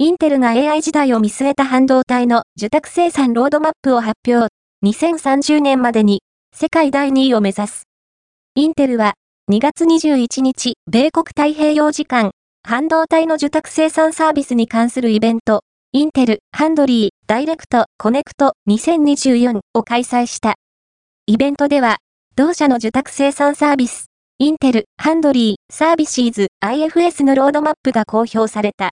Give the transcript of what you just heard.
インテルが AI 時代を見据えた半導体の受託生産ロードマップを発表。2030年までに世界第2位を目指す。インテルは2月21日、米国太平洋時間、半導体の受託生産サービスに関するイベント、インテル、ファウンドリー、ダイレクト、コネクト2024を開催した。イベントでは、同社の受託生産サービス、インテル、ファウンドリー、サービシーズ、IFS のロードマップが公表された。